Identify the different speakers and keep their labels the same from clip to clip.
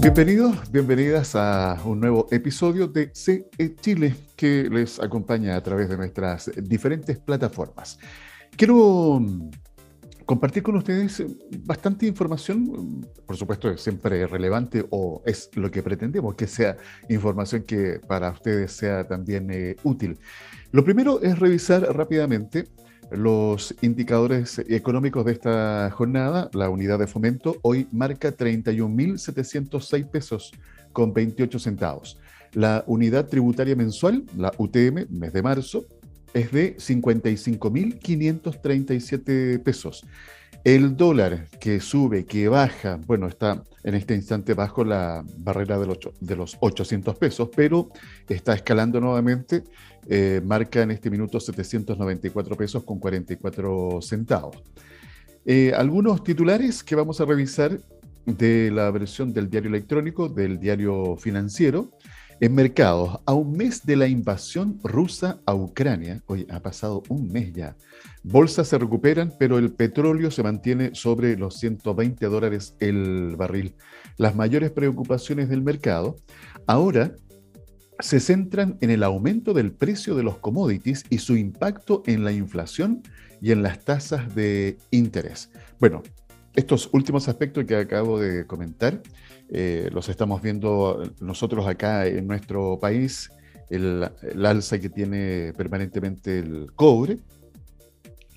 Speaker 1: Bienvenidos, bienvenidas a un nuevo episodio de CE Chile que les acompaña a través de nuestras diferentes plataformas. Quiero mm, compartir con ustedes bastante información, por supuesto es siempre relevante o es lo que pretendemos que sea información que para ustedes sea también eh, útil. Lo primero es revisar rápidamente los indicadores económicos de esta jornada, la unidad de fomento hoy marca 31.706 pesos con 28 centavos. La unidad tributaria mensual, la UTM, mes de marzo, es de 55.537 pesos. El dólar que sube, que baja, bueno, está en este instante bajo la barrera de los, de los 800 pesos, pero está escalando nuevamente, eh, marca en este minuto 794 pesos con 44 centavos. Eh, algunos titulares que vamos a revisar de la versión del diario electrónico, del diario financiero. En mercados, a un mes de la invasión rusa a Ucrania, hoy ha pasado un mes ya, bolsas se recuperan, pero el petróleo se mantiene sobre los 120 dólares el barril. Las mayores preocupaciones del mercado ahora se centran en el aumento del precio de los commodities y su impacto en la inflación y en las tasas de interés. Bueno, estos últimos aspectos que acabo de comentar eh, los estamos viendo nosotros acá en nuestro país, el, alza que tiene permanentemente el cobre,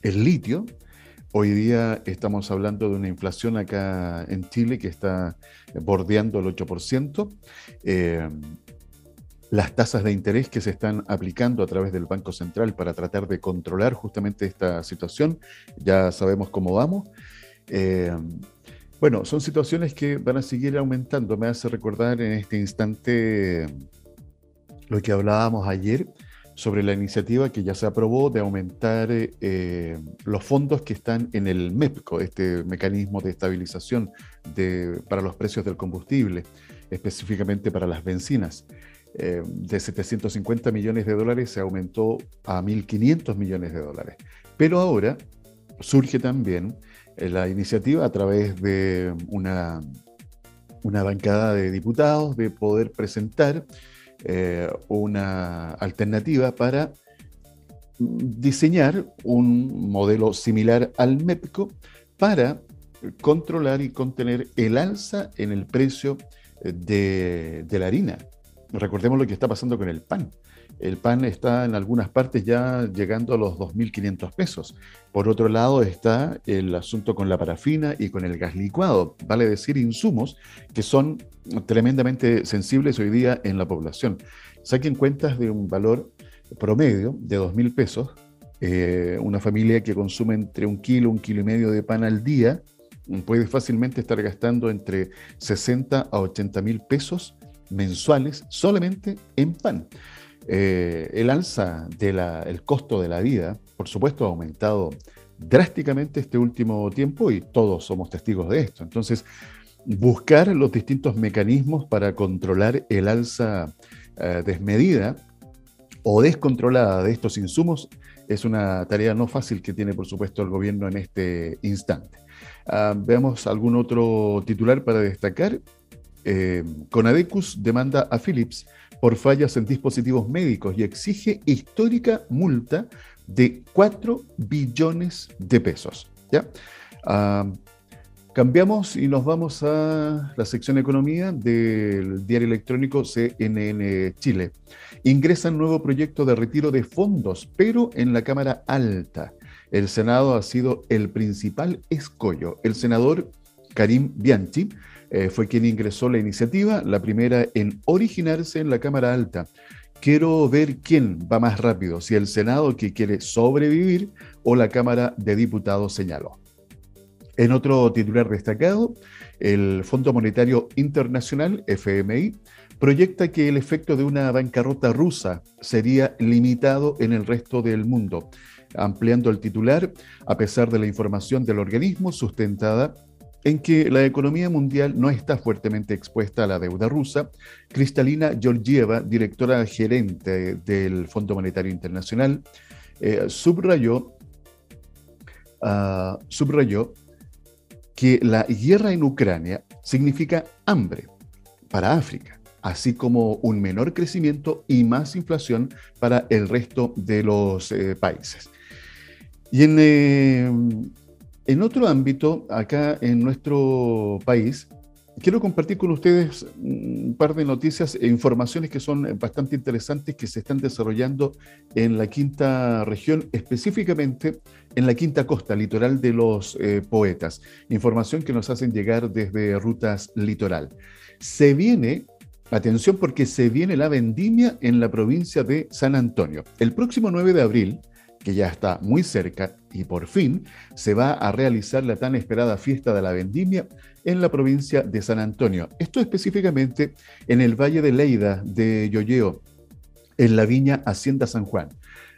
Speaker 1: el litio. Hoy día estamos hablando de una inflación acá en Chile que está bordeando el 8%. Eh, las tasas de interés que se están aplicando a través del Banco Central para tratar de controlar justamente esta situación, ya sabemos cómo vamos. Eh, bueno, son situaciones que van a seguir aumentando. Me hace recordar en este instante lo que hablábamos ayer sobre la iniciativa que ya se aprobó de aumentar eh, los fondos que están en el MEPCO, este mecanismo de estabilización para los precios del combustible, específicamente para las bencinas. Eh, de 750 millones de dólares se aumentó a 1.500 millones de dólares. Pero ahora surge también la iniciativa a través de una, una bancada de diputados de poder presentar eh, una alternativa para diseñar un modelo similar al MEPCO para controlar y contener el alza en el precio de, de la harina. Recordemos lo que está pasando con el pan. El pan está en algunas partes ya llegando a los 2.500 pesos. Por otro lado está el asunto con la parafina y con el gas licuado, vale decir insumos que son tremendamente sensibles hoy día en la población. Saquen cuentas de un valor promedio de 2.000 pesos. Eh, una familia que consume entre un kilo, un kilo y medio de pan al día puede fácilmente estar gastando entre 60 a 80 mil pesos mensuales solamente en pan. Eh, el alza del costo de la vida, por supuesto, ha aumentado drásticamente este último tiempo y todos somos testigos de esto. Entonces, buscar los distintos mecanismos para controlar el alza eh, desmedida o descontrolada de estos insumos es una tarea no fácil que tiene, por supuesto, el gobierno en este instante. Ah, veamos algún otro titular para destacar. Eh, Conadecus demanda a Philips por fallas en dispositivos médicos y exige histórica multa de 4 billones de pesos. ¿ya? Ah, cambiamos y nos vamos a la sección economía del diario electrónico CNN Chile. Ingresan nuevo proyecto de retiro de fondos, pero en la Cámara Alta. El Senado ha sido el principal escollo. El senador Karim Bianchi eh, fue quien ingresó la iniciativa, la primera en originarse en la Cámara Alta. Quiero ver quién va más rápido, si el Senado que quiere sobrevivir o la Cámara de Diputados señaló. En otro titular destacado, el Fondo Monetario Internacional, FMI, proyecta que el efecto de una bancarrota rusa sería limitado en el resto del mundo, ampliando el titular, a pesar de la información del organismo sustentada en que la economía mundial no está fuertemente expuesta a la deuda rusa, Cristalina Georgieva, directora gerente del Fondo Monetario Internacional, eh, subrayó, ah, subrayó que la guerra en Ucrania significa hambre para África, así como un menor crecimiento y más inflación para el resto de los eh, países. Y en, eh, en otro ámbito, acá en nuestro país, quiero compartir con ustedes un par de noticias e informaciones que son bastante interesantes que se están desarrollando en la quinta región, específicamente en la quinta costa, litoral de los eh, poetas. Información que nos hacen llegar desde Rutas Litoral. Se viene, atención porque se viene la vendimia en la provincia de San Antonio. El próximo 9 de abril que ya está muy cerca y por fin se va a realizar la tan esperada fiesta de la vendimia en la provincia de San Antonio. Esto específicamente en el Valle de Leida de Yoyeo, en la viña Hacienda San Juan.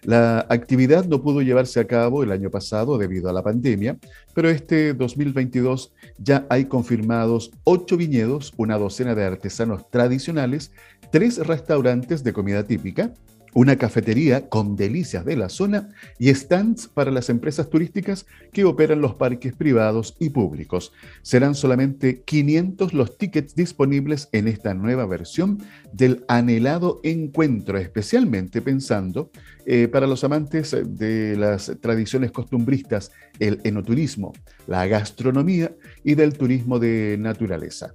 Speaker 1: La actividad no pudo llevarse a cabo el año pasado debido a la pandemia, pero este 2022 ya hay confirmados ocho viñedos, una docena de artesanos tradicionales, tres restaurantes de comida típica, una cafetería con delicias de la zona y stands para las empresas turísticas que operan los parques privados y públicos. Serán solamente 500 los tickets disponibles en esta nueva versión del anhelado encuentro, especialmente pensando eh, para los amantes de las tradiciones costumbristas, el enoturismo, la gastronomía y del turismo de naturaleza.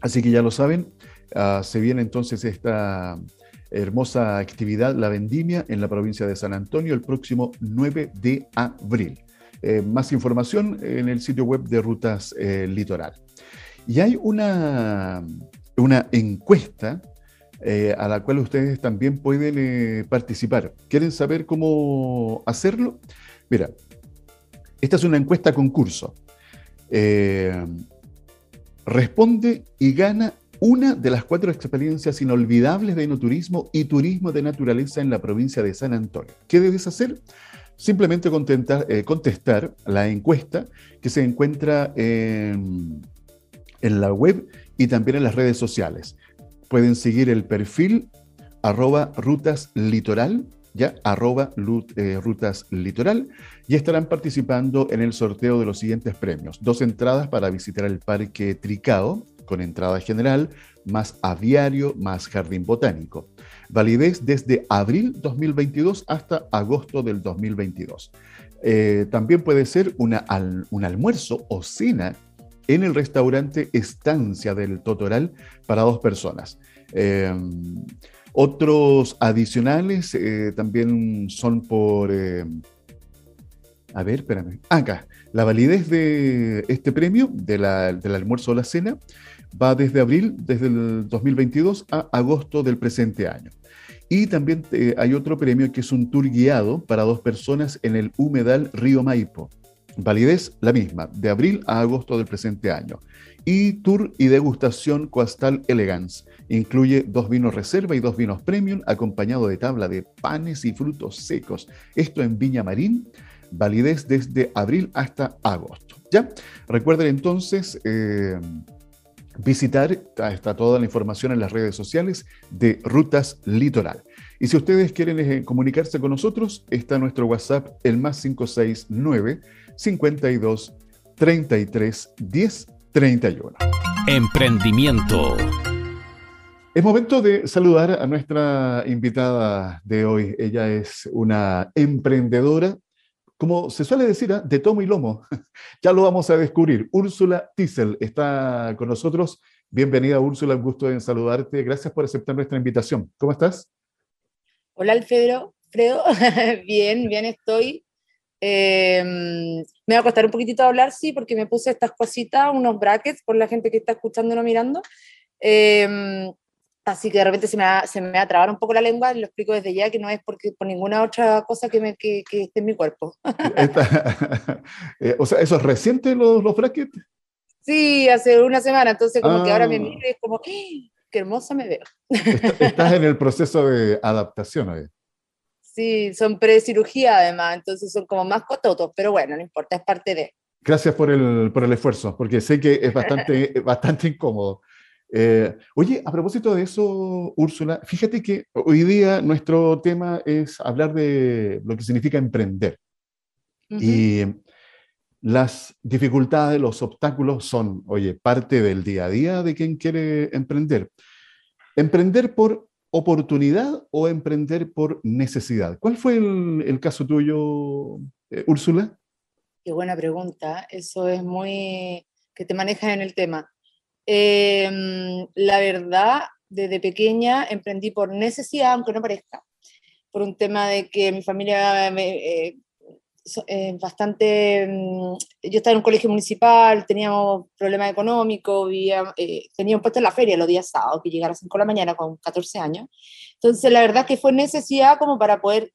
Speaker 1: Así que ya lo saben, ah, se viene entonces esta hermosa actividad, la vendimia, en la provincia de San Antonio el próximo 9 de abril. Eh, más información en el sitio web de Rutas eh, Litoral. Y hay una, una encuesta eh, a la cual ustedes también pueden participar. ¿Quieren saber cómo hacerlo? Mira, esta es una encuesta concurso. responde y gana una de las cuatro experiencias inolvidables de enoturismo y turismo de naturaleza en la provincia de San Antonio. ¿Qué debes hacer? Simplemente eh, contestar la encuesta que se encuentra en, la web y también en las redes sociales. Pueden seguir el perfil arroba rutas litoral, ya arroba eh, rutas litoral, y estarán participando en el sorteo de los siguientes premios. Dos entradas para visitar el Parque Tricao con entrada general, más aviario, más jardín botánico. Validez desde abril 2022 hasta agosto del 2022. Eh, también puede ser una, un almuerzo o cena en el restaurante Estancia del Totoral para dos personas. Eh, otros adicionales eh, también son por... a ver, espérame. Acá, la validez de este premio, del almuerzo o la cena, va desde abril, desde el 2022 a agosto del presente año. Y también eh, hay otro premio que es un tour guiado para dos personas en el humedal Río Maipo. Validez la misma, de abril a agosto del presente año. Y tour y degustación Coastal Elegance. Incluye dos vinos reserva y dos vinos premium, acompañado de tabla de panes y frutos secos. Esto en Viña Marín, validez desde abril hasta agosto. ¿Ya? Recuerden entonces eh, visitar, está toda la información en las redes sociales de Rutas Litoral. Y si ustedes quieren eh, comunicarse con nosotros, está nuestro WhatsApp, el más 569 52 33 10 31.
Speaker 2: Emprendimiento.
Speaker 1: Es momento de saludar a nuestra invitada de hoy. Ella es una emprendedora como se suele decir, ¿ah? de tomo y lomo. ya lo vamos a descubrir. Úrsula Tissel está con nosotros. Bienvenida, Úrsula, un gusto en saludarte. Gracias por aceptar nuestra invitación. ¿Cómo estás?
Speaker 3: Hola, Alfredo. Fredo. bien, bien estoy. Em, me va a costar un poquitito hablar, sí, porque me puse estas cositas, unos brackets, por la gente que está escuchando y no mirando. Eh, Así que de repente se me, va, se me va a trabar un poco la lengua, lo explico desde ya, que no es porque por ninguna otra cosa que, me, que, que esté en mi cuerpo.
Speaker 1: Eh, o sea, ¿eso es reciente los, los brackets?
Speaker 3: Sí, hace una semana, entonces como que ahora me ah. miro y es como, ¡Ah! qué hermosa me veo.
Speaker 1: Estás en el proceso de adaptación hoy.
Speaker 3: Sí, son pre-cirugía además, entonces son como más cototos, pero bueno, no importa, es parte de...
Speaker 1: Gracias por el, por el esfuerzo, porque sé que es bastante, bastante incómodo. Eh, oye, a propósito de eso, Úrsula, fíjate que hoy día nuestro tema es hablar de lo que significa emprender. Y las dificultades, los obstáculos son, oye, parte del día a día de quien quiere emprender. ¿Emprender por oportunidad o emprender por necesidad? ¿Cuál fue el, caso tuyo, eh, Úrsula?
Speaker 3: Qué buena pregunta. Eso es muy que te manejas en el tema. Em, la verdad, desde pequeña emprendí por necesidad, aunque no parezca, por un tema de que mi familia me, eh, eh, bastante, mm, yo estaba en un colegio municipal, teníamos problemas económicos, vivía, eh, tenía un puesto en la feria los días sábados, que llegara a las 5 de la mañana con 14 años. Entonces, la verdad que fue necesidad como para poder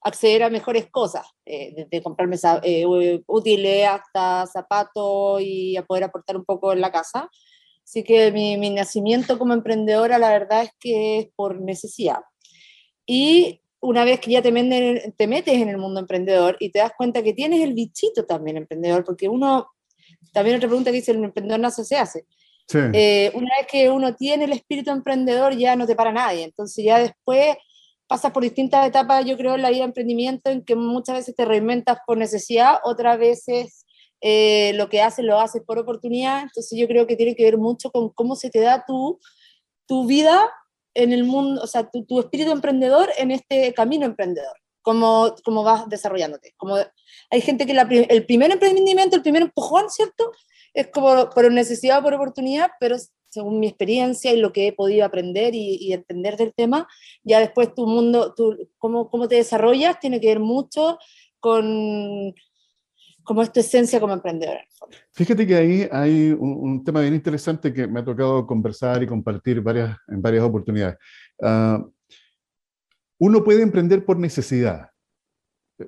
Speaker 3: acceder a mejores cosas, eh, de, comprarme eh, útiles, hasta zapatos y a poder aportar un poco en la casa. Así que mi, mi nacimiento como emprendedora, la verdad es que es por necesidad. Y una vez que ya te, te metes en el mundo emprendedor y te das cuenta que tienes el bichito también emprendedor, porque uno, también otra pregunta que dice, el emprendedor nace se hace. Eh, una vez que uno tiene el espíritu emprendedor ya no te para nadie, entonces ya después pasas por distintas etapas, yo creo, en la vida de emprendimiento, en que muchas veces te reinventas por necesidad, otras veces eh, lo que haces lo haces por oportunidad, entonces yo creo que tiene que ver mucho con cómo se te da tu, tu vida en el mundo, o sea, tu, espíritu emprendedor en este camino emprendedor, cómo, cómo vas desarrollándote. Como hay gente que el primer emprendimiento, el primer empujón, ¿cierto? Es como por necesidad o por oportunidad, pero según mi experiencia y lo que he podido aprender y, entender del tema, ya después tu mundo, tu, cómo, cómo te desarrollas, tiene que ver mucho con como es tu esencia como emprendedor.
Speaker 1: Fíjate que ahí hay un, tema bien interesante que me ha tocado conversar y compartir varias, en varias oportunidades. Ah, uno puede emprender por necesidad,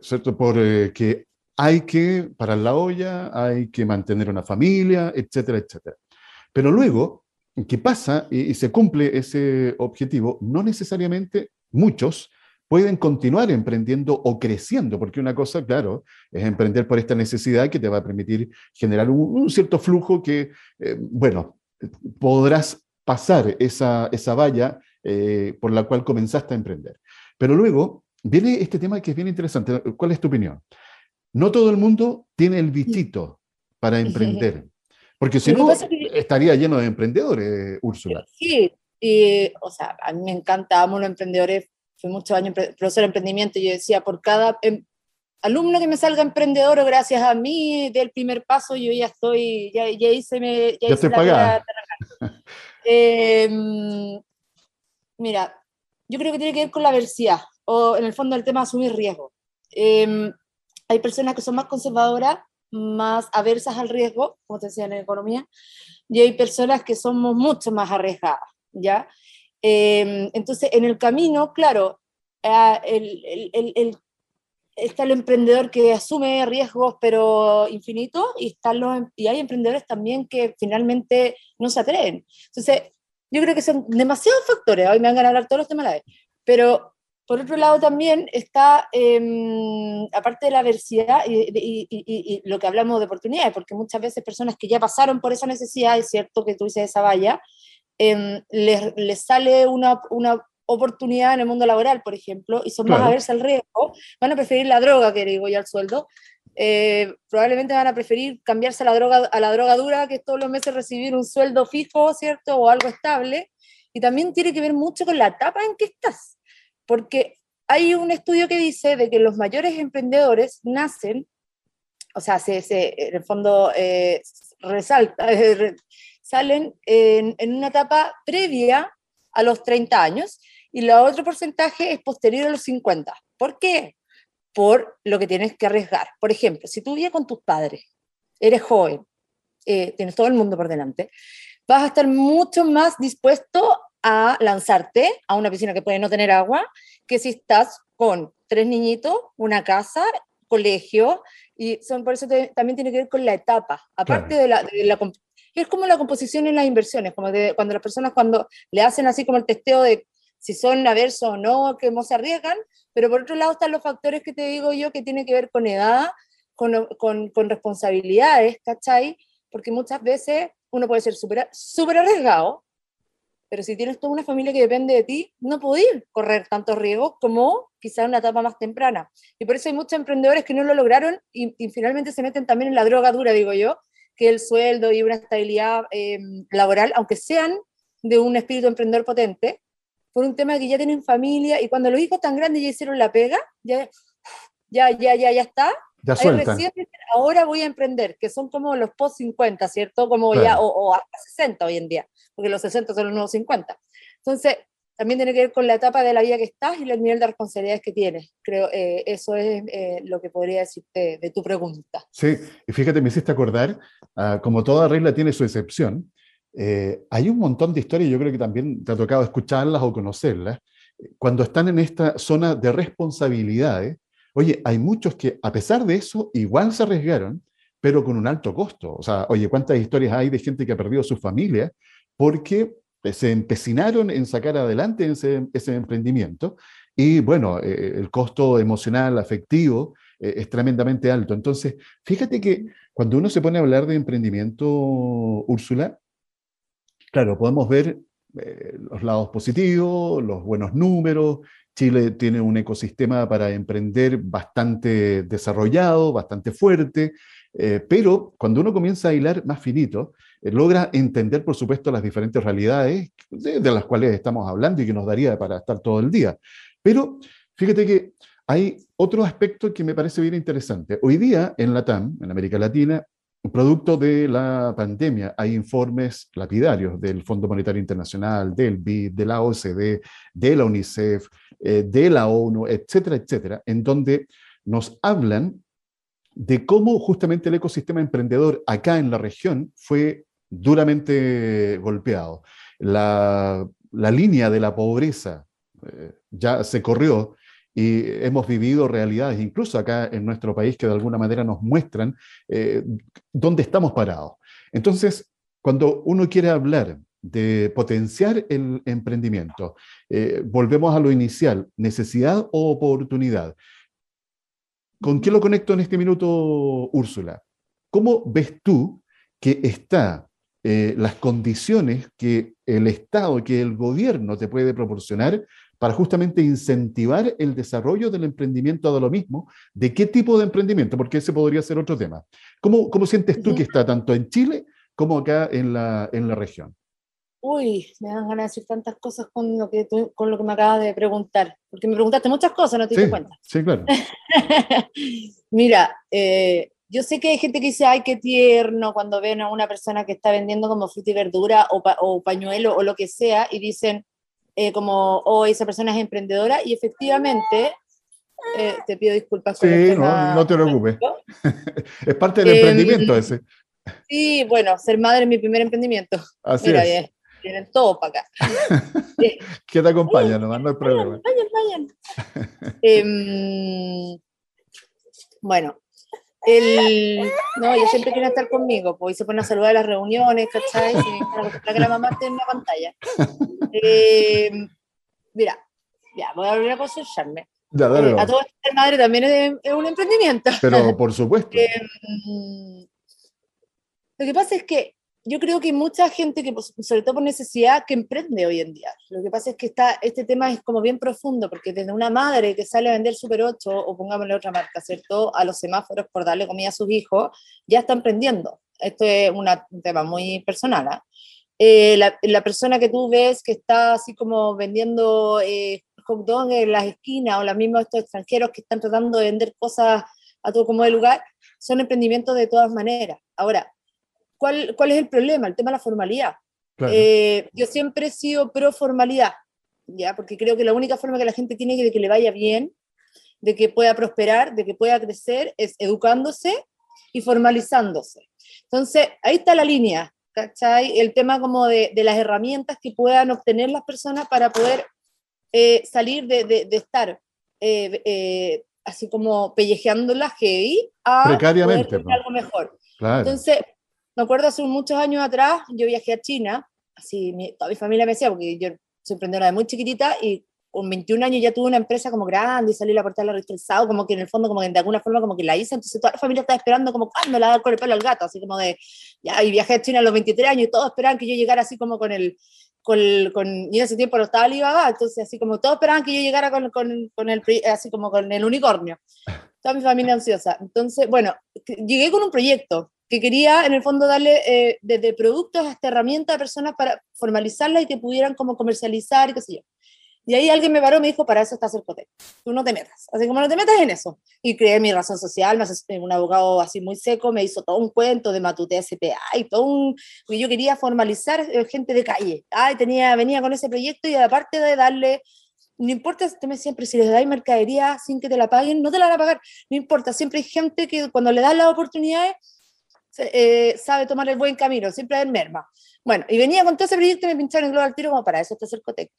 Speaker 1: ¿cierto? Porque eh, hay que parar la olla, hay que mantener una familia, etcétera, etcétera. Pero luego, ¿qué pasa? y se cumple ese objetivo, no necesariamente muchos pueden continuar emprendiendo o creciendo, porque una cosa, claro, es emprender por esta necesidad que te va a permitir generar un, cierto flujo que, eh, bueno, podrás pasar esa, esa valla eh, por la cual comenzaste a emprender. Pero luego viene este tema que es bien interesante. ¿Cuál es tu opinión? No todo el mundo tiene el bichito para emprender, porque si no, estaría lleno de emprendedores, Úrsula.
Speaker 3: Sí, y, o sea, a mí me encanta, amo los emprendedores fui muchos años profesor de emprendimiento y yo decía, por cada em, alumno que me salga emprendedor o gracias a mí del primer paso, yo ya estoy, ya, ya hice, me,
Speaker 1: ya, hice la
Speaker 3: em, mira, yo creo que tiene que ver con la adversidad o en el fondo el tema de asumir riesgo. Em, hay personas que son más conservadoras, más aversas al riesgo, como te decía en economía, y hay personas que somos mucho más arriesgadas, ¿ya? Em, entonces, en el camino, claro, ah, está el emprendedor que asume riesgos, pero infinitos, y, están los, y hay emprendedores también que finalmente no se atreven. Entonces, yo creo que son demasiados factores, hoy me van a hablar todos los temas a la vez, pero por otro lado también está, em, aparte de la adversidad y, lo que hablamos de oportunidades, porque muchas veces personas que ya pasaron por esa necesidad, es cierto que tú dices esa valla, eh, les, sale una, una, oportunidad en el mundo laboral, por ejemplo, y son más a verse al riesgo, van a preferir la droga que digo ya al sueldo. Eh, probablemente van a preferir cambiarse a la, droga, a la droga dura que todos los meses recibir un sueldo fijo, ¿cierto? O algo estable. Y también tiene que ver mucho con la etapa en que estás, porque hay un estudio que dice de que los mayores emprendedores nacen, o sea, se, se en el fondo eh, resalta, salen en, en, una etapa previa a los 30 años y el otro porcentaje es posterior a los 50. ¿Por qué? Por lo que tienes que arriesgar. Por ejemplo, si tú vives con tus padres, eres joven, eh, tienes todo el mundo por delante, vas a estar mucho más dispuesto a lanzarte a una piscina que puede no tener agua que si estás con tres niñitos, una casa, colegio, y son, por eso también tiene que ver con la etapa, aparte de, la, de la, es como la composición en las inversiones, como cuando las personas cuando le hacen así como el testeo de si son aversos o no, que no se arriesgan, pero por otro lado están los factores que te digo yo que tienen que ver con edad, con, con, con responsabilidades, ¿cachai? Porque muchas veces uno puede ser súper super arriesgado, pero si tienes toda una familia que depende de ti, no podés correr tantos riesgos como quizá en una etapa más temprana. Y por eso hay muchos emprendedores que no lo lograron y, finalmente se meten también en la droga dura, digo yo, que el sueldo y una estabilidad em, laboral, aunque sean de un espíritu emprendedor potente, por un tema de que ya tienen familia y cuando los hijos tan grandes ya hicieron la pega, ya, ya, ya, ya, ya está.
Speaker 1: Ya sueltan.
Speaker 3: ahora voy a emprender, que son como los post 50, ¿cierto? Como ya, o, o hasta 60 hoy en día porque los 60 son los nuevos 50. Entonces, también tiene que ver con la etapa de la vida que estás y el nivel de responsabilidades que tienes. Creo eh, eso es eh, lo que podría decirte de tu pregunta.
Speaker 1: Sí, y fíjate, me hiciste acordar, ah, como toda regla tiene su excepción, eh, hay un montón de historias, yo creo que también te ha tocado escucharlas o conocerlas, cuando están en esta zona de responsabilidades. Oye, hay muchos que a pesar de eso igual se arriesgaron, pero con un alto costo. O sea, oye, ¿cuántas historias hay de gente que ha perdido su familia porque se empecinaron en sacar adelante ese, emprendimiento y bueno, eh, el costo emocional, afectivo, eh, es tremendamente alto. Entonces, fíjate que cuando uno se pone a hablar de emprendimiento, Úrsula, claro, podemos ver los lados positivos, los buenos números. Chile tiene un ecosistema para emprender bastante desarrollado, bastante fuerte, pero cuando uno comienza a hilar más finito, eh, logra entender, por supuesto, las diferentes realidades de, las cuales estamos hablando y que nos daría para estar todo el día. Pero fíjate que hay otro aspecto que me parece bien interesante. Hoy día en la TAM, en América Latina, producto de la pandemia, hay informes lapidarios del Fondo Monetario Internacional, del BID, de la OCDE, de la UNICEF, eh, de la ONU, etcétera, etcétera, en donde nos hablan de cómo justamente el ecosistema emprendedor acá en la región fue duramente golpeado. La, línea de la pobreza eh, ya se corrió y hemos vivido realidades, incluso acá en nuestro país, que de alguna manera nos muestran eh, dónde estamos parados. Entonces, cuando uno quiere hablar de potenciar el emprendimiento, eh, volvemos a lo inicial, necesidad o oportunidad. ¿Con qué lo conecto en este minuto, Úrsula? ¿Cómo ves tú que está eh, las condiciones que el Estado, que el gobierno te puede proporcionar para justamente incentivar el desarrollo del emprendimiento de lo mismo. ¿De qué tipo de emprendimiento? Porque ese podría ser otro tema. ¿Cómo, cómo sientes tú que está tanto en Chile como acá en la, en la región?
Speaker 3: Uy, me dan ganas de decir tantas cosas con lo que, con lo que me acabas de preguntar, porque me preguntaste muchas cosas, no te sí, cuenta.
Speaker 1: Sí, claro.
Speaker 3: Mira, eh, yo sé que hay gente que dice, ay, qué tierno, cuando ven a una persona que está vendiendo como fruta y verdura o, pañuelo o lo que sea, y dicen eh, como, oh, esa persona es emprendedora, y efectivamente, eh, te pido disculpas.
Speaker 1: Sí, no, no, te preocupes. es parte del emprendimiento em, ese.
Speaker 3: Sí, bueno, ser madre es mi primer emprendimiento.
Speaker 1: Así es.
Speaker 3: Tienen todo para acá.
Speaker 1: ¿Qué te acompaña? No, no hay problema.
Speaker 3: Vayan, vayan. eh, bueno, el, no, ella siempre quiere estar conmigo, pues se pone a saludar a las reuniones, ¿cachai? Para que la mamá esté en la pantalla. Eh, mira, ya, voy a volver a consultarme.
Speaker 1: Ya,
Speaker 3: eh, a todo ser madre también es, un emprendimiento.
Speaker 1: Pero por supuesto.
Speaker 3: Eh, lo que pasa es que yo creo que mucha gente que, pues, sobre todo por necesidad, que emprende hoy en día. Lo que pasa es que está, este tema es como bien profundo, porque desde una madre que sale a vender Super 8, o pongámosle otra marca, ¿cierto? A los semáforos por darle comida a sus hijos, ya está emprendiendo. Esto es un tema muy personal. ¿ah? Eh, la, la, persona que tú ves que está así como vendiendo eh, hot dogs en las esquinas, o la misma estos extranjeros que están tratando de vender cosas a todo como de lugar, son emprendimientos de todas maneras. Ahora, ¿cuál, ¿cuál es el problema? El tema de la formalidad. Eh, yo siempre he sido pro formalidad, ¿ya? porque creo que la única forma que la gente tiene de que le vaya bien, de que pueda prosperar, de que pueda crecer, es educándose y formalizándose. Entonces, ahí está la línea, ¿cachai? El tema como de, de las herramientas que puedan obtener las personas para poder eh, salir de, de, estar eh, así como pellejeándolas heavy a
Speaker 1: Precariamente,
Speaker 3: algo mejor. Entonces, me acuerdo hace muchos años atrás, yo viajé a China, así toda mi familia me decía, porque yo soy emprendedora de muy chiquitita y con 21 años ya tuve una empresa como grande y salí a la puerta de la revista El como que en el fondo, como que de alguna forma como que la hice, entonces toda la familia estaba esperando como, ¿cuándo la dar con el pelo al gato? Así como de, ya, y viajé a China a los 23 años y todos esperaban que yo llegara así como con el, con, con, y en ese tiempo no estaba Alibaba, entonces así como todos esperaban que yo llegara con, con, con, el, así como con el unicornio. Toda mi familia ansiosa. Entonces, bueno, llegué con un proyecto que quería en el fondo darle eh, desde productos hasta herramientas a personas para formalizarlas y que pudieran como comercializar y qué sé yo. Y ahí alguien me paró y me dijo, para eso está Cercotec, tú no te metas, así como no te metas en eso. Y creé mi razón social, un abogado así muy seco me hizo todo un cuento de Matute SPA y todo un... que yo quería formalizar eh, gente de calle. Ay, tenía, venía con ese proyecto y aparte de darle no importa, siempre, si les dais mercadería sin que te la paguen, no te la van a pagar, no importa, siempre hay gente que cuando le das las oportunidades eh, sabe tomar el buen camino, siempre hay merma. Bueno, y venía con todo ese proyecto y me pincharon el Global Tiro como para eso está Cercotec.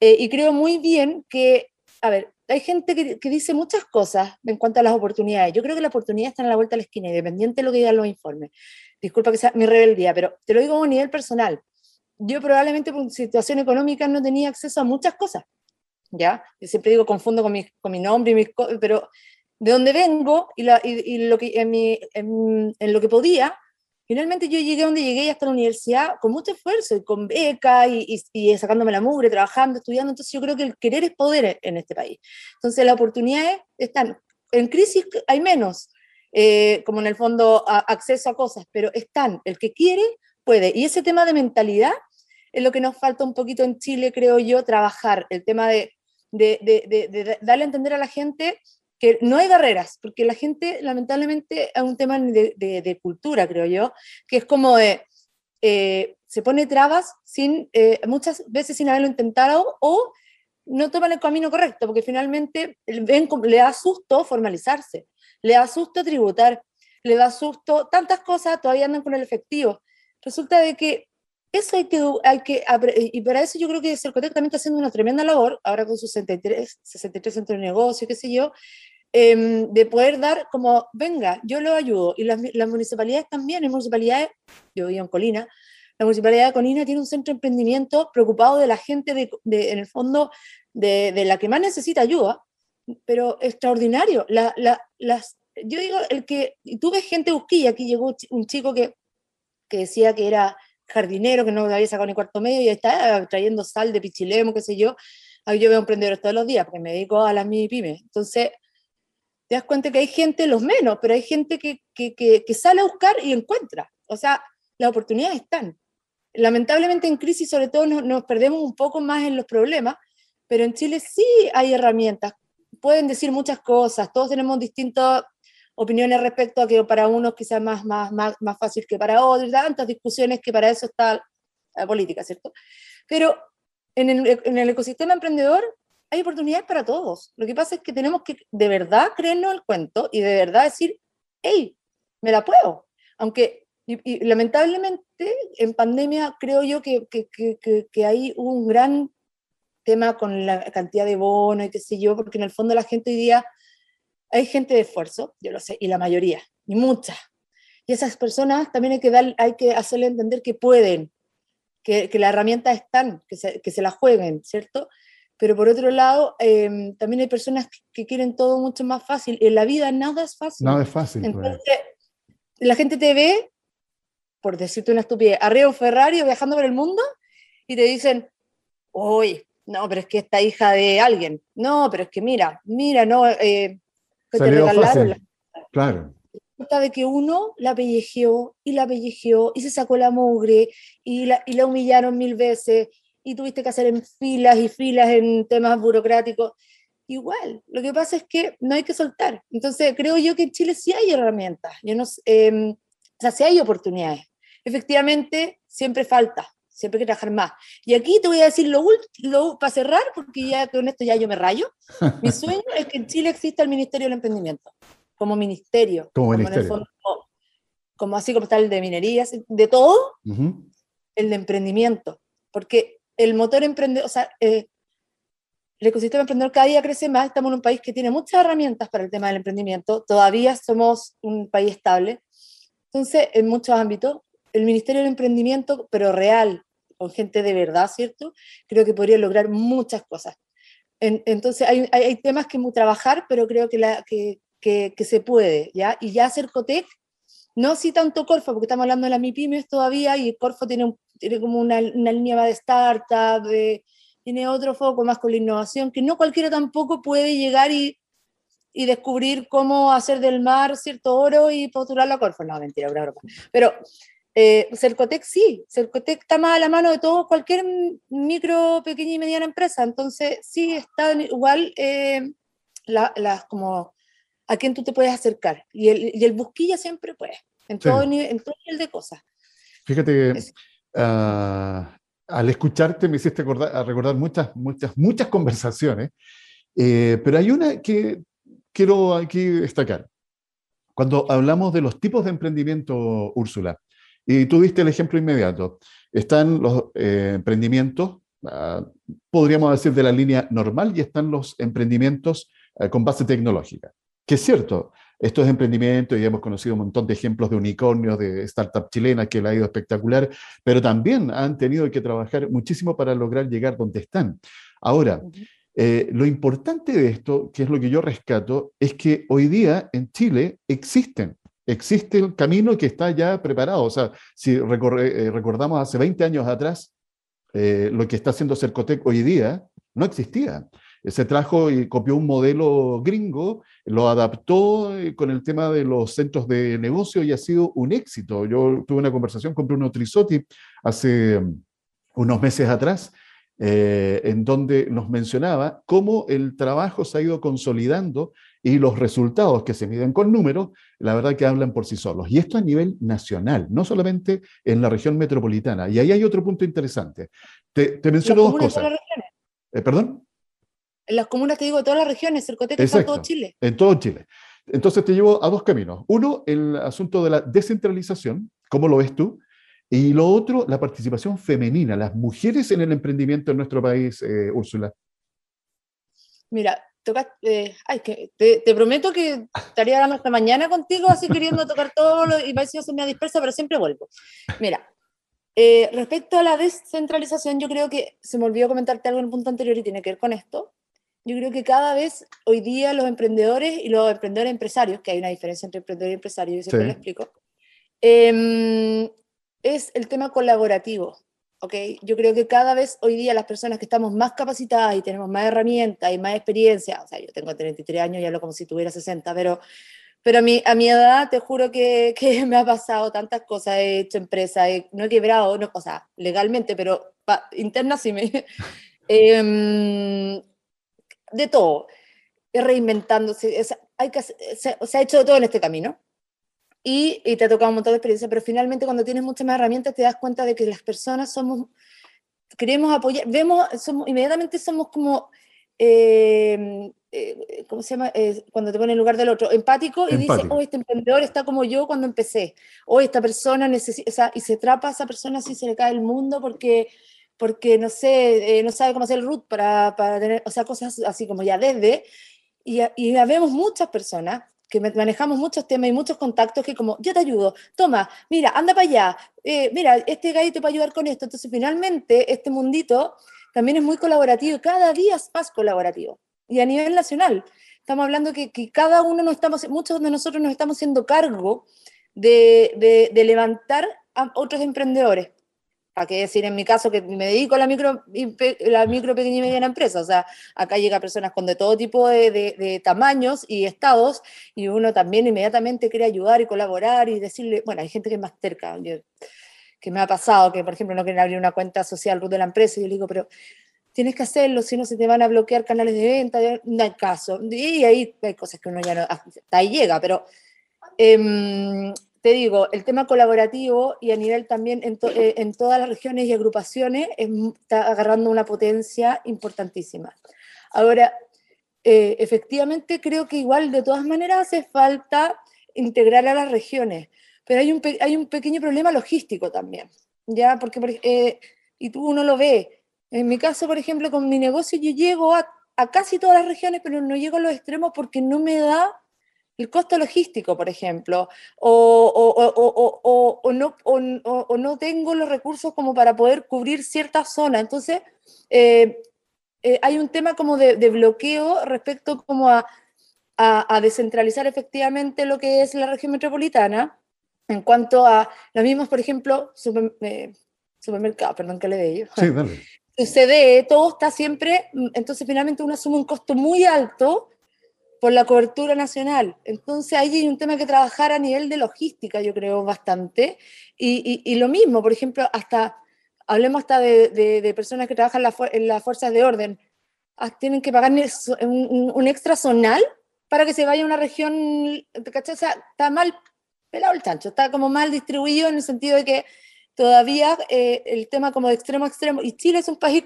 Speaker 3: Eh, y creo muy bien que, a ver, hay gente que, que, dice muchas cosas en cuanto a las oportunidades. Yo creo que las oportunidades están a la vuelta de la esquina, independiente de lo que digan los informes. Disculpa que sea mi rebeldía, pero te lo digo a nivel personal. Yo probablemente por situación económica no tenía acceso a muchas cosas. ¿Ya? Yo siempre digo, confundo con mi, con mi nombre, y mis, pero de dónde vengo y, y, y lo que, en, mi, en, lo que podía, Finalmente yo llegué donde llegué hasta la universidad con mucho esfuerzo y con beca y, y, y, sacándome la mugre, trabajando, estudiando. Entonces yo creo que el querer es poder en este país. Entonces las oportunidades están. En crisis hay menos, eh, como en el fondo acceso a cosas, pero están. El que quiere puede. Y ese tema de mentalidad es lo que nos falta un poquito en Chile, creo yo, trabajar. El tema de, de darle a entender a la gente que no hay barreras, porque la gente lamentablemente es un tema de, cultura, creo yo, que es como de, eh, se pone trabas sin, eh, muchas veces sin haberlo intentado o no toman el camino correcto, porque finalmente le da susto formalizarse, le da susto tributar, le da susto tantas cosas, todavía andan con el efectivo. Resulta de que eso hay que, hay que, y para eso yo creo que Cercotec también está haciendo una tremenda labor, ahora con sus 63, 63 centros de negocio, qué sé yo, eh, de poder dar como, venga, yo lo ayudo. Y las, las municipalidades también, en municipalidades, yo vivo en Colina, la municipalidad de Colina tiene un centro de emprendimiento preocupado de la gente, de, de en el fondo, de, de, la que más necesita ayuda, pero extraordinario. La, la, las, yo digo, el que, tuve gente busquilla, aquí llegó un chico que, que decía que era jardinero, que no había sacado ni cuarto medio y está trayendo sal de pichilemo, qué sé yo. Ahí yo veo emprendedores todos los días porque me dedico a las mini pymes. Entonces, te das cuenta que hay gente, los menos, pero hay gente que, que, que, sale a buscar y encuentra. O sea, las oportunidades están. Lamentablemente en crisis sobre todo nos, nos perdemos un poco más en los problemas, pero en Chile sí hay herramientas. Pueden decir muchas cosas, todos tenemos distintas opiniones respecto a que para unos quizás más, más, más, más fácil que para otros, tantas discusiones que para eso está la política, ¿cierto? Pero en el, en el ecosistema emprendedor hay oportunidades para todos. Lo que pasa es que tenemos que de verdad creernos el cuento y de verdad decir, hey, me la puedo. Aunque, y, y lamentablemente, en pandemia creo yo que, que, que, que, hay un gran tema con la cantidad de bonos y qué sé yo, porque en el fondo la gente hoy día, hay gente de esfuerzo, yo lo sé, y la mayoría, y muchas. Y esas personas también hay que, dar, hay que hacerle entender que pueden, que, que las herramientas están, que se, que se las jueguen, ¿cierto? Pero por otro lado, eh, también hay personas que quieren todo mucho más fácil. En la vida nada es fácil.
Speaker 1: Nada es fácil.
Speaker 3: Entonces, pues. la gente te ve, por decirte una estupidez, arriba un Ferrari viajando por el mundo y te dicen, uy, no, pero es que esta hija de alguien. No, pero es que mira, mira, no, eh, que te regalaron. La...
Speaker 1: Claro.
Speaker 3: De que uno la pellejeó y la pellejeó y se sacó la mugre y la, y la humillaron mil veces y tuviste que hacer en filas y filas en temas burocráticos. Igual, lo que pasa es que no hay que soltar. Entonces, creo yo que en Chile sí hay herramientas, yo no, eh, o sea, sí hay oportunidades. Efectivamente, siempre falta, siempre hay que trabajar más. Y aquí te voy a decir lo último, para cerrar, porque ya con esto ya yo me rayo. Mi sueño es que en Chile exista el Ministerio del Emprendimiento, como ministerio.
Speaker 1: Como,
Speaker 3: como
Speaker 1: ministerio.
Speaker 3: Fondo, como, como, así como está el de minería, de todo, uh -huh. el de emprendimiento. Porque el motor emprendedor, o sea, eh, el ecosistema emprendedor cada día crece más, estamos en un país que tiene muchas herramientas para el tema del emprendimiento, todavía somos un país estable, entonces en muchos ámbitos, el Ministerio del Emprendimiento, pero real, con gente de verdad, ¿cierto? Creo que podría lograr muchas cosas. En, entonces hay, hay, hay, temas que trabajar, pero creo que, la, que, que, que se puede, ¿ya? Y ya hacer COTEC, no así tanto Corfo, porque estamos hablando de las MIPIMES todavía, y Corfo tiene un tiene como una, una línea más de startup, tiene otro foco más con la innovación, que no cualquiera tampoco puede llegar y, y descubrir cómo hacer del mar cierto oro y postularlo a Corfo. No, mentira, broma. Pero eh, Cercotec sí, Cercotec está más a la mano de todo, cualquier micro, pequeña y mediana empresa. Entonces, sí, está igual eh, las como a quién tú te puedes acercar. Y el, y el busquilla siempre puede, en, todo, nivel, en todo nivel de cosas.
Speaker 1: Fíjate, uh, al escucharte me hiciste recordar, recordar muchas, muchas, muchas conversaciones, eh, pero hay una que quiero aquí destacar. Cuando hablamos de los tipos de emprendimiento, Úrsula, y tú diste el ejemplo inmediato, están los eh, emprendimientos, ah, podríamos decir de la línea normal, y están los emprendimientos eh, con base tecnológica. Que es cierto, estos emprendimientos, y hemos conocido un montón de ejemplos de unicornios, de startups chilenas que le ha ido espectacular, pero también han tenido que trabajar muchísimo para lograr llegar donde están. Ahora, eh, lo importante de esto, que es lo que yo rescato, es que hoy día en Chile existen, existe el camino que está ya preparado. O sea, si eh, recordamos hace 20 años atrás, eh, lo que está haciendo Cercotec hoy día no existía. Se trajo y copió un modelo gringo, lo adaptó con el tema de los centros de negocio y ha sido un éxito. Yo tuve una conversación con Bruno Trisotti hace mm, unos meses atrás eh, en donde nos mencionaba cómo el trabajo se ha ido consolidando y los resultados que se miden con números, la verdad que hablan por sí solos. Y esto a nivel nacional, no solamente en la región metropolitana. Y ahí hay otro punto interesante. Te, menciono dos cosas. Eh, ¿Perdón?
Speaker 3: En las comunas, te digo, de todas las regiones, Cercotec está en todo Chile.
Speaker 1: En todo Chile. Entonces te llevo a dos caminos. Uno, el asunto de la descentralización, ¿cómo lo ves tú? Y lo otro, la participación femenina, las mujeres en el emprendimiento en nuestro país, eh, Úrsula.
Speaker 3: Mira, toca, eh, ay, que te, prometo que estaría hablando hasta mañana contigo, así queriendo tocar todo lo, y parece que se me dispersa, pero siempre vuelvo. Mira, eh, respecto a la descentralización, yo creo que se me olvidó comentarte algo en el punto anterior y tiene que ver con esto. Yo creo que cada vez hoy día los emprendedores y los emprendedores empresarios, que hay una diferencia entre emprendedor y empresario, yo siempre lo explico, eh, es el tema colaborativo. ¿Okay? Yo creo que cada vez hoy día las personas que estamos más capacitadas y tenemos más herramientas y más experiencia, o sea, yo tengo 33 años y hablo como si tuviera 60, pero, pero a, mi, a mi edad te juro que, que me ha pasado tantas cosas, he hecho empresa, no he quebrado, no, o sea, legalmente, pero interna sí me... Em, de todo, reinventándose, hay que, se, se ha hecho de todo en este camino y, te ha tocado un montón de experiencia, pero finalmente cuando tienes muchas más herramientas te das cuenta de que las personas somos, queremos apoyar, vemos, somos, inmediatamente somos como, eh, eh, ¿cómo se llama? Eh, cuando te pones en lugar del otro, empático y dice, oh, este emprendedor está como yo cuando empecé, o oh, esta persona necesita, o sea, y se trapa a esa persona así se le cae el mundo porque porque no sé, no sabe cómo hacer el root para, para, tener, o sea, cosas así como ya desde, y, y vemos muchas personas que manejamos muchos temas y muchos contactos que como, yo te ayudo, toma, mira, anda para allá, eh, mira, este gallo te a ayudar con esto. Entonces, finalmente, este mundito también es muy colaborativo, cada día es más colaborativo. Y a nivel nacional, estamos hablando que, que cada uno nos estamos, muchos de nosotros nos estamos haciendo cargo de, de levantar a otros emprendedores. ¿Para qué decir en mi caso que me dedico a la micro, la micro, pequeña y mediana empresa? O sea, acá llega personas con de todo tipo de, tamaños y estados y uno también inmediatamente quiere ayudar y colaborar y decirle, bueno, hay gente que es más cerca, que me ha pasado, que por ejemplo no quieren abrir una cuenta social de la empresa y yo le digo, pero tienes que hacerlo, si no se te van a bloquear canales de venta, no hay caso. Y ahí hay cosas que uno ya no, hasta ahí llega, pero... Eh, te digo, el tema colaborativo y a nivel también en, eh, en todas las regiones y agrupaciones está agarrando una potencia importantísima. Ahora, eh, efectivamente creo que igual de todas maneras hace falta integrar a las regiones, pero hay un, hay un pequeño problema logístico también, ¿ya? Porque, eh, y tú uno lo ve, en mi caso, por ejemplo, con mi negocio yo llego a, a casi todas las regiones, pero no llego a los extremos porque no me da el costo logístico, por ejemplo, o, no, o, no, tengo los recursos como para poder cubrir cierta zona. Entonces, eh, eh, hay un tema como de, bloqueo respecto como a, a, descentralizar efectivamente lo que es la región metropolitana en cuanto a los mismos, por ejemplo, supermercado, perdón que le dé yo.
Speaker 1: Sí, dale.
Speaker 3: CDE, todo está siempre, mm, entonces finalmente uno asume un costo muy alto por la cobertura nacional. Entonces ahí hay un tema que trabajar a nivel de logística, yo creo, bastante. Y, y, lo mismo, por ejemplo, hasta, hablemos hasta de, de, personas que trabajan en, las fuerzas de orden, ah, tienen que pagar un, un, extra zonal para que se vaya a una región, ¿cachai? O sea, está mal pelado el chancho, está como mal distribuido en el sentido de que todavía eh, el tema como de extremo a extremo, y Chile es un país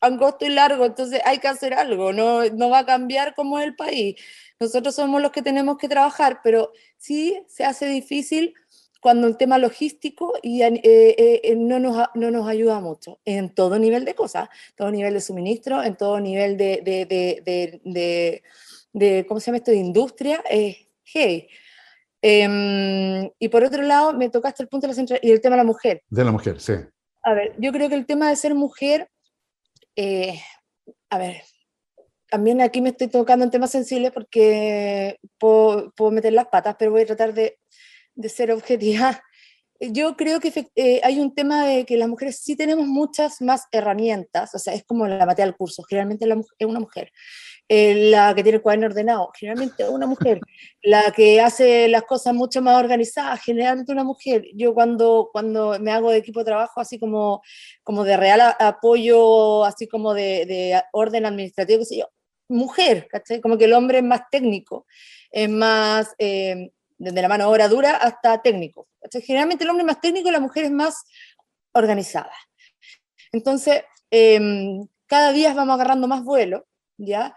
Speaker 3: angosto y largo, entonces hay que hacer algo, no, no va a cambiar como es el país. Nosotros somos los que tenemos que trabajar, pero sí se hace difícil cuando el tema logístico y, eh, eh, no, nos, no nos ayuda mucho en todo nivel de cosas, todo nivel de suministro, en todo nivel de, de, de, de ¿cómo se llama esto?, de industria, es hey. Em, y por otro lado, me tocaste el punto de la y el tema de la mujer.
Speaker 1: De la mujer, sí.
Speaker 3: A ver, yo creo que el tema de ser mujer, eh, a ver, también aquí me estoy tocando en temas sensibles porque puedo, puedo meter las patas, pero voy a tratar de, de ser objetiva. Yo creo que eh, hay un tema de que las mujeres sí tenemos muchas más herramientas, o sea, es como la maté al curso, generalmente es una mujer. Eh, la que tiene el cuaderno ordenado, generalmente una mujer, la que hace las cosas mucho más organizadas, generalmente una mujer. Yo cuando, cuando me hago de equipo de trabajo, así como, como de real apoyo, así como de, de orden administrativo, qué sé yo, mujer, ¿cachai? Como que el hombre es más técnico, es más, eh, desde la mano obra dura hasta técnico. Generalmente el hombre es más técnico y la mujer es más organizada. Entonces, em, cada día vamos agarrando más vuelo, ¿ya?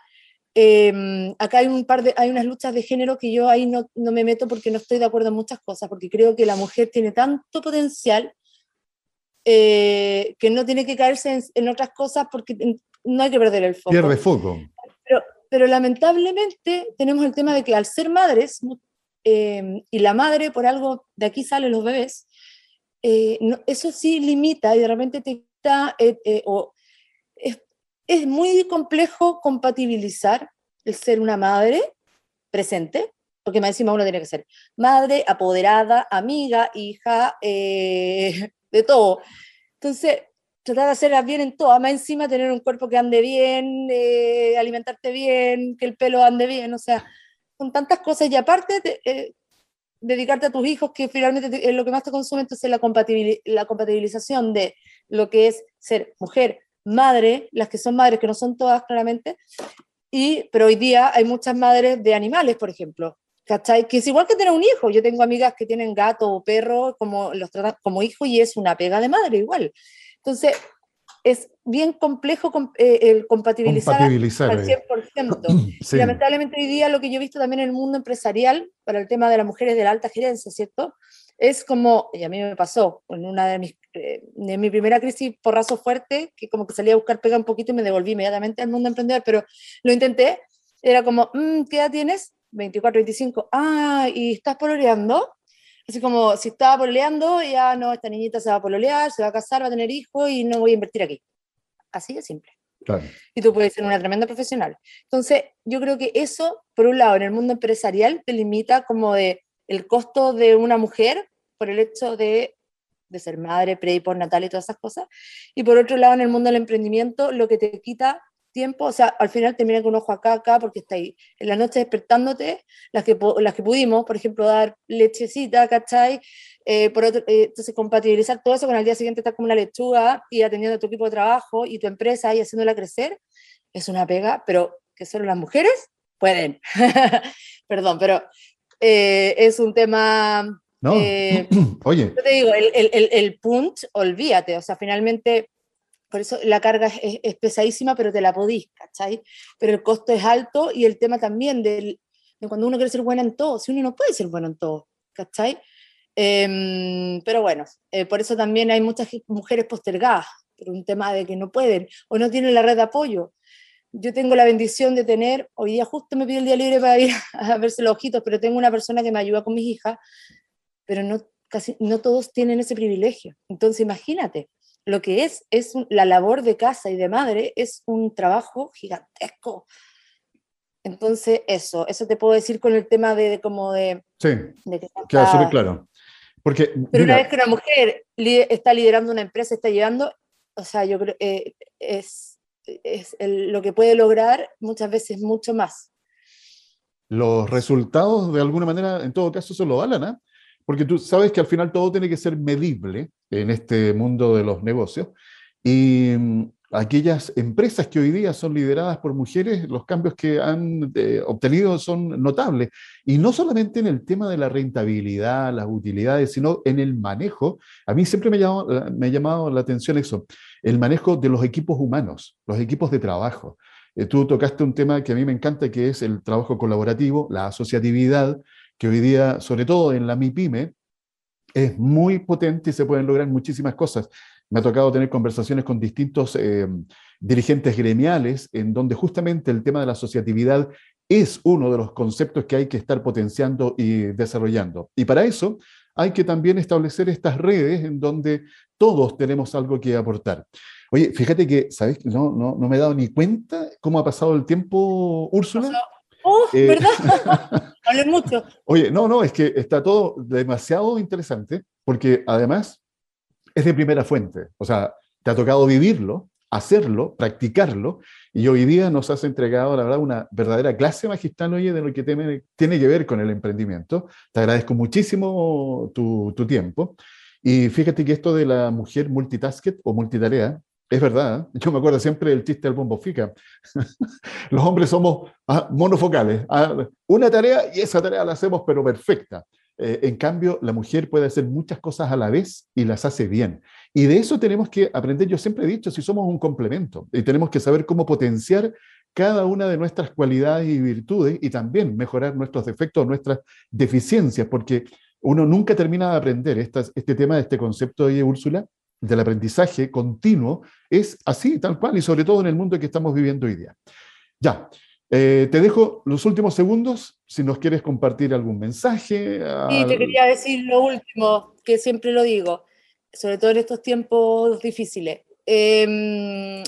Speaker 3: Em, acá hay un par de, hay unas luchas de género que yo ahí no, no, me meto porque no estoy de acuerdo en muchas cosas, porque creo que la mujer tiene tanto potencial eh, que no tiene que caerse en, otras cosas porque no hay que perder el foco.
Speaker 1: Pierde foco.
Speaker 3: Pero, pero lamentablemente tenemos el tema de que al ser madres, em, y la madre por algo de aquí salen los bebés, eh, eso sí limita y de repente te está, eh, o es es muy complejo compatibilizar el ser una madre presente, porque más encima uno tiene que ser madre, apoderada, amiga, hija, eh, de todo. Entonces, tratar de hacerlas bien en todo, más encima tener un cuerpo que ande bien, eh, alimentarte bien, que el pelo ande bien, o sea, con tantas cosas y aparte eh, dedicarte a tus hijos, que finalmente es lo que más te consume, entonces la, la compatibilización de lo que es ser mujer, madre, las que son madres, que no son todas claramente, y, pero hoy día hay muchas madres de animales, por ejemplo, ¿cachai? Que es igual que tener un hijo. Yo tengo amigas que tienen gato o perro, como los tratan como hijo y es una pega de madre igual. Entonces, es bien complejo eh, el compatibilizar, al 100%. Y lamentablemente hoy día lo que yo he visto también en el mundo empresarial, para el tema de las mujeres de la alta gerencia, ¿cierto? Es como, y a mí me pasó, en una de mis eh, en mi primera crisis porrazo fuerte, que como que salía a buscar pega un poquito y me devolví inmediatamente al mundo emprendedor, pero lo intenté, era como, mm, ¿qué edad tienes? 24, 25, ah, ¿y estás pololeando? Así como, si estaba pololeando, ya no, esta niñita se va a pololear, se va a casar, va a tener hijos y no voy a invertir aquí. Así de simple. Y tú puedes ser una tremenda profesional. Entonces, yo creo que eso, por un lado, en el mundo empresarial te limita como de el costo de una mujer por el hecho de de ser madre, pre y natal y todas esas cosas. Y por otro lado, en el mundo del emprendimiento, lo que te quita tiempo, o sea, al final te mira con un ojo acá, acá, porque está ahí en la noche despertándote, las que, las que pudimos, por ejemplo, dar lechecita, ¿cachai? Eh, por otro, eh, entonces, compatibilizar todo eso con el día siguiente estar como una lechuga y atendiendo a tu equipo de trabajo y tu empresa y haciéndola crecer, es una pega, pero que solo las mujeres pueden. Perdón, pero eh, es un tema
Speaker 1: no, eh, oye.
Speaker 3: Yo te digo, el, el, el, punch, olvídate, o sea, finalmente, por eso la carga es, pesadísima, pero te la podís, ¿cachai? Pero el costo es alto y el tema también de cuando uno quiere ser buena en todo, si uno no puede ser bueno en todo, ¿cachai? Em, pero bueno, eh, por eso también hay muchas mujeres postergadas, por un tema de que no pueden o no tienen la red de apoyo. Yo tengo la bendición de tener, hoy día justo me pido el día libre para ir a verse los ojitos, pero tengo una persona que me ayuda con mis hijas, pero no, casi, no todos tienen ese privilegio. Entonces, imagínate, lo que es, es la labor de casa y de madre es un trabajo gigantesco. Entonces, eso, eso te puedo decir con el tema de, como de...
Speaker 1: Sí, queda súper claro. Porque,
Speaker 3: Pero una vez que una mujer está liderando una empresa, está llevando, o sea, yo creo que eh, es, es lo que puede lograr muchas veces mucho más.
Speaker 1: Los resultados, de alguna manera, en todo caso, se lo valen, ¿eh? Porque tú sabes que al final todo tiene que ser medible en este mundo de los negocios. Y mm, aquellas empresas que hoy día son lideradas por mujeres, los cambios que han eh, obtenido son notables. Y no solamente en el tema de la rentabilidad, las utilidades, sino en el manejo. A mí siempre me, me ha llamado la atención eso, el manejo de los equipos humanos, los equipos de trabajo. Eh, tú tocaste un tema que a mí me encanta, que es el trabajo colaborativo, la asociatividad, que hoy día, sobre todo en la MIPYME, es muy potente y se pueden lograr muchísimas cosas. Me ha tocado tener conversaciones con distintos eh, dirigentes gremiales en donde justamente el tema de la asociatividad es uno de los conceptos que hay que estar potenciando y desarrollando. Y para eso hay que también establecer estas redes en donde todos tenemos algo que aportar. Oye, fíjate que, ¿sabes? No, no, no me he dado ni cuenta cómo ha pasado el tiempo, Úrsula.
Speaker 3: Oh, eh, ¿verdad? Hablé mucho.
Speaker 1: Oye, no, no, es que está todo demasiado interesante porque además es de primera fuente. O sea, te ha tocado vivirlo, hacerlo, practicarlo, y hoy día nos has entregado, la verdad, una verdadera clase magistral, oye, de lo que tiene, tiene que ver con el emprendimiento. Te agradezco muchísimo tu, tu tiempo. Y fíjate que esto de la mujer multitasket o multitarea, es verdad, ¿eh? yo me acuerdo siempre del chiste del bombo fica. Los hombres somos ah, monofocales. Ah, una tarea y esa tarea la hacemos pero perfecta. Eh, en cambio, la mujer puede hacer muchas cosas a la vez y las hace bien. Y de eso tenemos que aprender. Yo siempre he dicho, si somos un complemento y tenemos que saber cómo potenciar cada una de nuestras cualidades y virtudes y también mejorar nuestros defectos, nuestras deficiencias, porque uno nunca termina de aprender este tema este concepto de Úrsula, del aprendizaje continuo, es así, tal cual, y sobre todo en el mundo que estamos viviendo hoy día. Ya, eh, te dejo los últimos segundos si nos quieres compartir algún mensaje.
Speaker 3: Sí, te quería decir lo último, que siempre lo digo, sobre todo en estos tiempos difíciles. Em,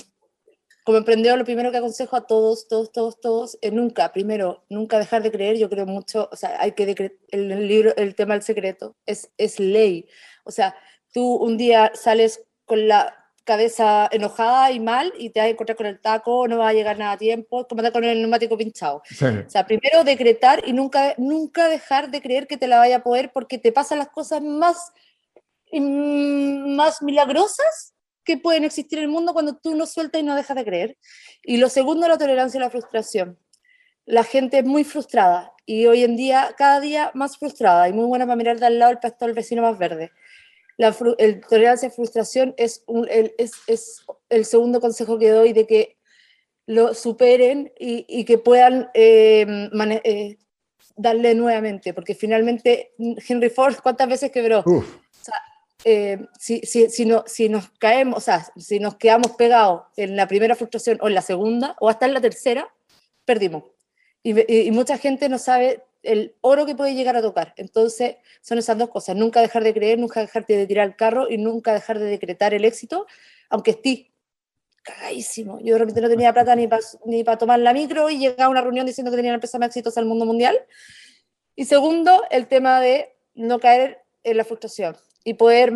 Speaker 3: como emprendedor, lo primero que aconsejo a todos, todos, todos, todos, es nunca, primero, nunca dejar de creer. Yo creo mucho, o sea, hay que el, el libro, el tema del secreto es, es ley. O sea, tú un día sales con la cabeza enojada y mal y te vas a encontrar con el taco, no va a llegar nada a tiempo, como con el neumático pinchado. O sea, primero decretar y nunca, nunca dejar de creer que te la vaya a poder porque te pasan las cosas más, mm, más milagrosas que pueden existir en el mundo cuando tú no sueltas y no dejas de creer. Y lo segundo, la tolerancia y la frustración. La gente es muy frustrada y hoy en día, cada día más frustrada y muy buena para mirar de al lado el pastor del vecino más verde la el tolerancia a frustración es, el, es, es, el segundo consejo que doy de que lo superen y, y que puedan eh, eh, darle nuevamente, porque finalmente Henry Ford, ¿cuántas veces quebró? O sea, eh, si, si, si, no, si nos caemos, o sea, si nos quedamos pegados en la primera frustración o en la segunda o hasta en la tercera, perdimos. Y, y mucha gente no sabe el oro que puede llegar a tocar. Entonces, son esas dos cosas. Nunca dejar de creer, nunca dejar de tirar el carro y nunca dejar de decretar el éxito, aunque esté cagadísimo. Yo de repente no tenía plata ni para ni tomar la micro y llegaba a una reunión diciendo que tenía la empresa más exitosa del mundo mundial. Y segundo, el tema de no caer en la frustración y poder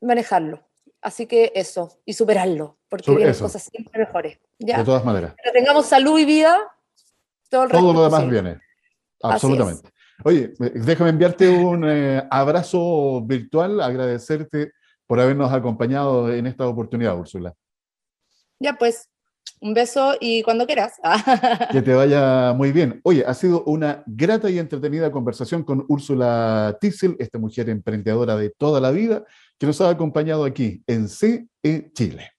Speaker 3: manejarlo. Así que eso, y superarlo, porque vienen cosas siempre mejores. ¿ya?
Speaker 1: De todas maneras.
Speaker 3: Que tengamos salud y vida, todo, el
Speaker 1: todo lo demás viene. Absolutamente. Oye, déjame enviarte un eh, abrazo virtual, agradecerte por habernos acompañado en esta oportunidad, Úrsula.
Speaker 3: Ya pues, un beso y cuando quieras.
Speaker 1: que te vaya muy bien. Oye, ha sido una grata y entretenida conversación con Úrsula Tissel, esta mujer emprendedora de toda la vida, que nos ha acompañado aquí en CE Chile.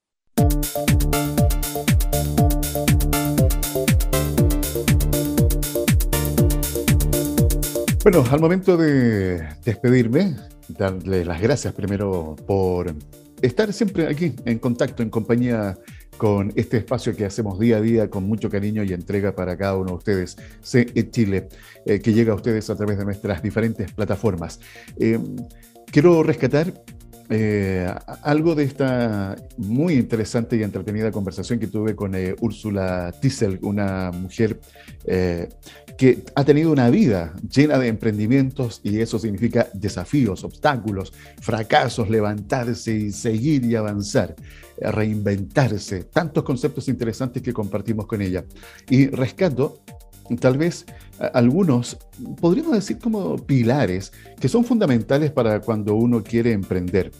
Speaker 1: Bueno, al momento de despedirme, darle las gracias primero por estar siempre aquí en contacto, en compañía con este espacio que hacemos día a día con mucho cariño y entrega para cada uno de ustedes, CE Chile, eh, que llega a ustedes a través de nuestras diferentes plataformas. Eh, quiero rescatar eh, algo de esta muy interesante y entretenida conversación que tuve con Úrsula Tissel, una mujer que ha tenido una vida llena de emprendimientos y eso significa desafíos, obstáculos, fracasos, levantarse y seguir y avanzar, reinventarse, tantos conceptos interesantes que compartimos con ella. Y rescato tal vez algunos, podríamos decir como pilares, que son fundamentales para cuando uno quiere emprender.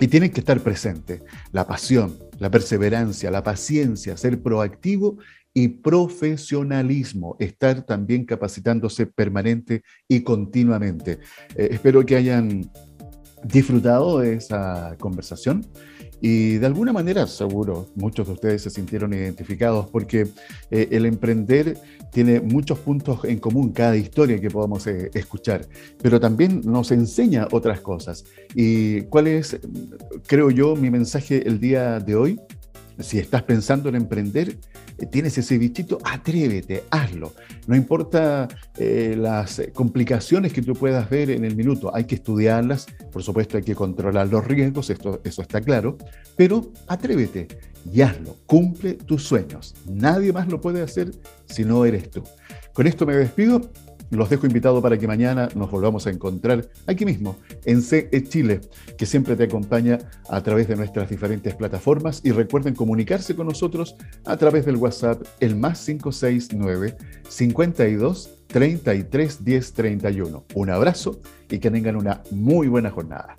Speaker 1: Y tienen que estar presentes. La pasión, la perseverancia, la paciencia, ser proactivo y profesionalismo, estar también capacitándose permanente y continuamente. Eh, espero que hayan disfrutado de esa conversación y de alguna manera, seguro, muchos de ustedes se sintieron identificados porque eh, el emprender tiene muchos puntos en común, cada historia que podamos eh, escuchar, pero también nos enseña otras cosas. ¿Y cuál es, creo yo, mi mensaje el día de hoy? Si estás pensando en emprender, eh, tienes ese bichito, atrévete, hazlo. No importa eh, las complicaciones que tú puedas ver en el minuto, hay que estudiarlas, por supuesto hay que controlar los riesgos, esto, eso está claro, pero atrévete y hazlo, cumple tus sueños. Nadie más lo puede hacer si no eres tú. Con esto me despido. Los dejo invitado para que mañana nos volvamos a encontrar aquí mismo, en CE Chile, que siempre te acompaña a través de nuestras diferentes plataformas. Y recuerden comunicarse con nosotros a través del WhatsApp, el más 569 52 33 10 31. Un abrazo y que tengan una muy buena jornada.